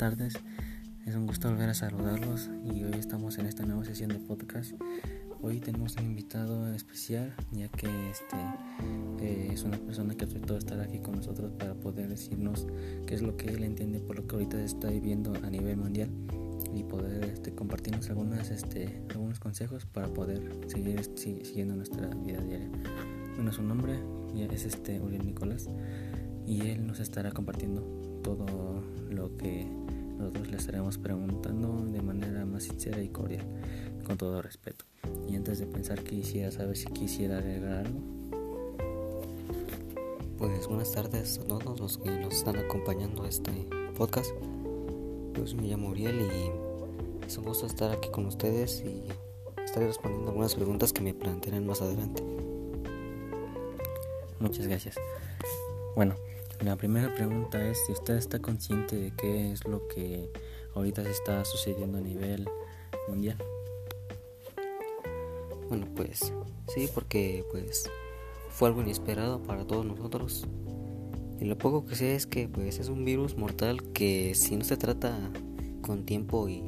tardes. Es un gusto volver a saludarlos y hoy estamos en esta nueva sesión de podcast. Hoy tenemos un invitado especial ya que este eh, es una persona que de estar aquí con nosotros para poder decirnos qué es lo que él entiende por lo que ahorita se está viviendo a nivel mundial y poder este, compartirnos algunas, este, algunos consejos para poder seguir siguiendo nuestra vida diaria. Bueno, su nombre es este Uriel Nicolás y él nos estará compartiendo todo lo que nosotros le estaremos preguntando de manera más sincera y cordial, con todo respeto. Y antes de pensar, quisiera saber si quisiera agregar algo. Pues buenas tardes a todos los que nos están acompañando a este podcast. Yo me llamo Uriel y es un gusto estar aquí con ustedes y estaré respondiendo algunas preguntas que me plantearán más adelante. Muchas gracias. Bueno, la primera pregunta es si usted está consciente de qué es lo que ahorita se está sucediendo a nivel mundial. Bueno, pues sí, porque pues fue algo inesperado para todos nosotros. Y lo poco que sé es que pues es un virus mortal que si no se trata con tiempo y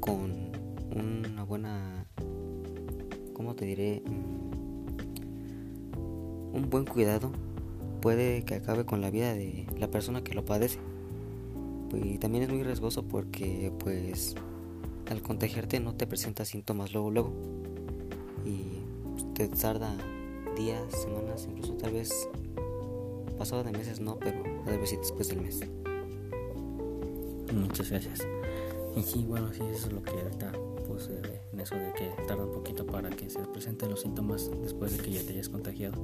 con una buena ¿cómo te diré? Mm, un buen cuidado puede que acabe con la vida de la persona que lo padece. Y también es muy riesgoso porque pues al contagiarte no te presenta síntomas luego luego y te tarda días, semanas, incluso tal vez pasado de meses no, pero tal vez sí después del mes. Muchas gracias. Y sí, bueno, sí, eso es lo que ahorita puse en eso de que tarda un poquito para que se presenten los síntomas después de que ya te hayas contagiado.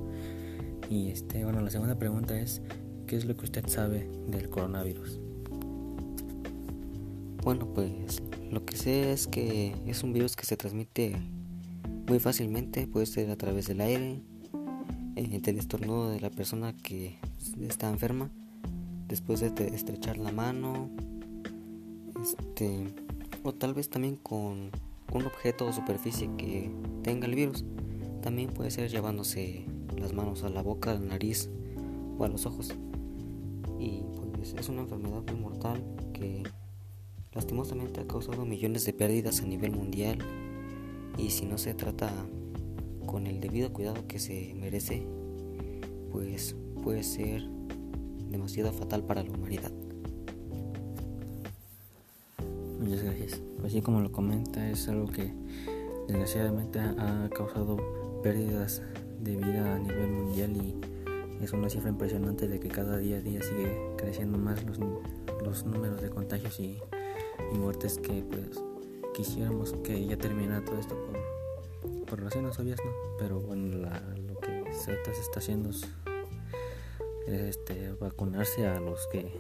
Y este, bueno, la segunda pregunta es, ¿qué es lo que usted sabe del coronavirus? Bueno, pues lo que sé es que es un virus que se transmite muy fácilmente, puede ser a través del aire, eh, del estornudo de la persona que está enferma, después de estrechar la mano, este, o tal vez también con un objeto o superficie que tenga el virus. También puede ser llevándose las manos a la boca, a la nariz o a los ojos. Y pues es una enfermedad muy mortal que lastimosamente ha causado millones de pérdidas a nivel mundial y si no se trata con el debido cuidado que se merece, pues puede ser demasiado fatal para la humanidad. Muchas gracias. Así como lo comenta, es algo que desgraciadamente ha causado pérdidas de vida a nivel mundial y es una cifra impresionante de que cada día a día sigue creciendo más los, los números de contagios y, muertes que pues quisiéramos que ya terminara todo esto por, por razones obvias, ¿no? Pero bueno, lo que se está haciendo es este, vacunarse a los que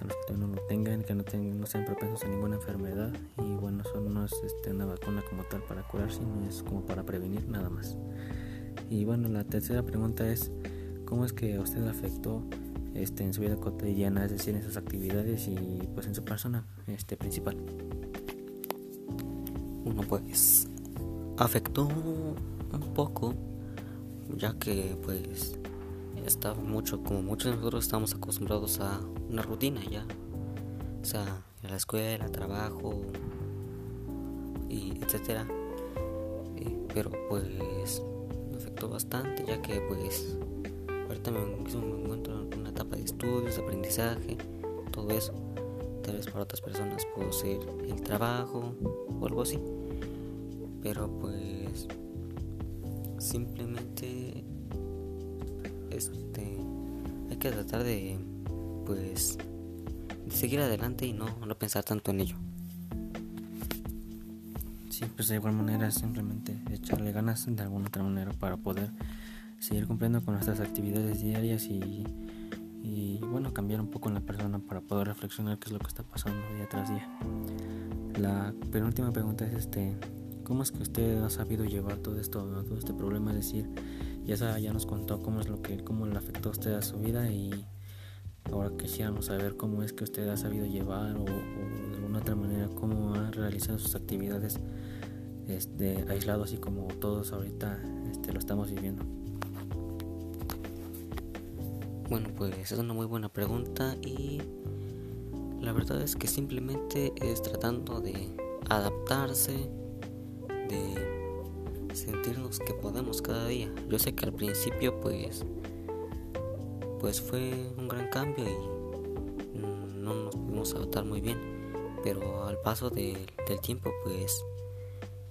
a los que no lo tengan, que no, tengan, no sean propensos a ninguna enfermedad y bueno, eso no es este, una vacuna como tal para curar, sino es como para prevenir nada más. Y bueno, la tercera pregunta es, ¿cómo es que a usted le afectó este, en su vida cotidiana, es decir, en sus actividades y pues en su persona este, principal? Bueno, pues afectó un poco, ya que pues estaba mucho, como muchos de nosotros estamos acostumbrados a una rutina ya, sea, en la escuela, trabajo y etcétera. Eh, pero pues bastante, ya que pues ahorita me, encuentro en una etapa de estudios, de aprendizaje, todo eso. Tal vez para otras personas puedo ser el trabajo o algo así. Pero pues simplemente este hay que tratar de pues de seguir adelante y no, no pensar tanto en ello pues de igual manera simplemente echarle ganas de alguna otra manera para poder seguir cumpliendo con nuestras actividades diarias y, y bueno, cambiar un poco en la persona para poder reflexionar qué es lo que está pasando día tras día. La penúltima pregunta es este, ¿cómo es que usted ha sabido llevar todo esto, todo este problema? Es decir, ya, ya nos contó cómo es lo que, cómo le afectó a usted a su vida y ahora quisiéramos saber cómo es que usted ha sabido llevar o, realizado sus actividades este, aislado así como todos ahorita este, lo estamos viviendo? Bueno, pues es una muy buena pregunta y La verdad es que simplemente es tratando de adaptarse, de sentirnos que podemos cada día. Yo sé que al principio pues pues fue un gran cambio y no nos pudimos adaptar muy bien, pero al paso del tiempo pues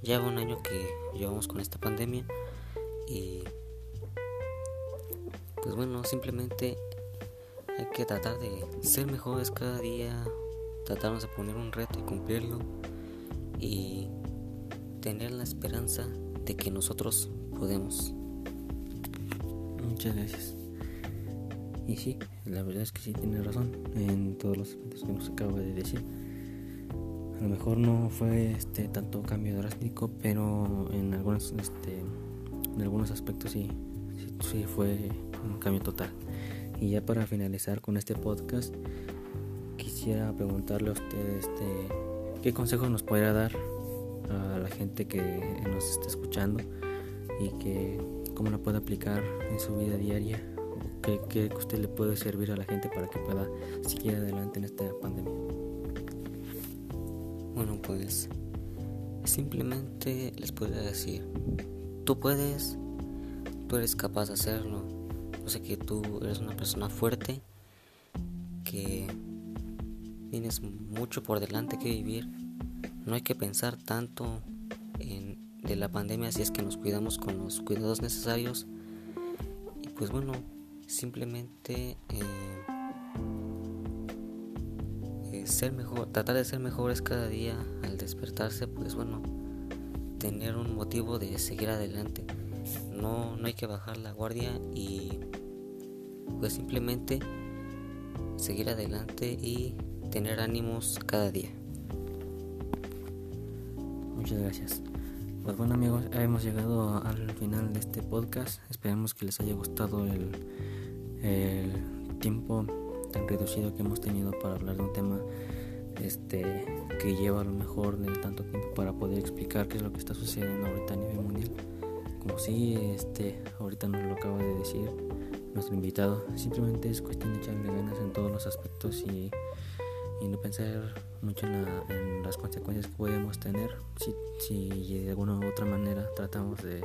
ya un año que llevamos con esta pandemia y pues bueno, simplemente hay que tratar de ser mejores cada día, tratarnos de poner un reto y cumplirlo y tener la esperanza de que nosotros podemos. Muchas gracias. Y sí, la verdad es que sí tiene razón en todos los aspectos que nos acaba de decir. A lo mejor no fue este tanto cambio drástico, pero en algunos este en algunos aspectos sí, sí, fue un cambio total. Y ya para finalizar con este podcast, quisiera preguntarle a usted este, qué consejos nos podría dar a la gente que nos está escuchando y que cómo la puede aplicar en su vida diaria o qué, qué usted le puede servir a la gente para que pueda seguir adelante en esta pandemia. Bueno, pues simplemente les puedo decir, tú puedes, tú eres capaz de hacerlo. Yo sé que tú eres una persona fuerte, que tienes mucho por delante que vivir. No hay que pensar tanto en, de la pandemia si es que nos cuidamos con los cuidados necesarios. Y pues bueno, simplemente eh, ser mejor, tratar de ser mejores cada día al despertarse, pues bueno, tener un motivo de seguir adelante. No, no hay que bajar la guardia y pues simplemente seguir adelante y tener ánimos cada día. Muchas gracias. Pues bueno amigos, hemos llegado al final de este podcast. Esperemos que les haya gustado el, el tiempo tan reducido que hemos tenido para hablar de un tema este que lleva a lo mejor de tanto tiempo para poder explicar qué es lo que está sucediendo ahorita a nivel mundial. Como si este ahorita nos lo acaba de decir nuestro invitado, simplemente es cuestión de echarle ganas en todos los aspectos y y no pensar mucho en, la, en, las consecuencias que podemos tener si, si de alguna u otra manera tratamos de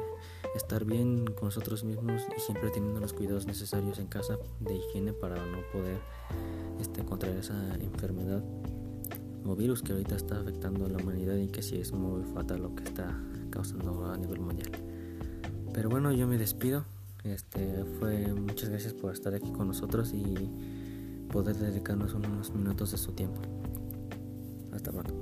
estar bien con nosotros mismos y siempre teniendo los cuidados necesarios en casa de higiene para no poder este, contraer esa enfermedad o virus que ahorita está afectando a la humanidad y que sí es muy fatal lo que está causando a nivel mundial. Pero bueno, yo me despido. Este fue muchas gracias por estar aquí con nosotros y poder dedicarnos unos minutos de su tiempo. Hasta pronto.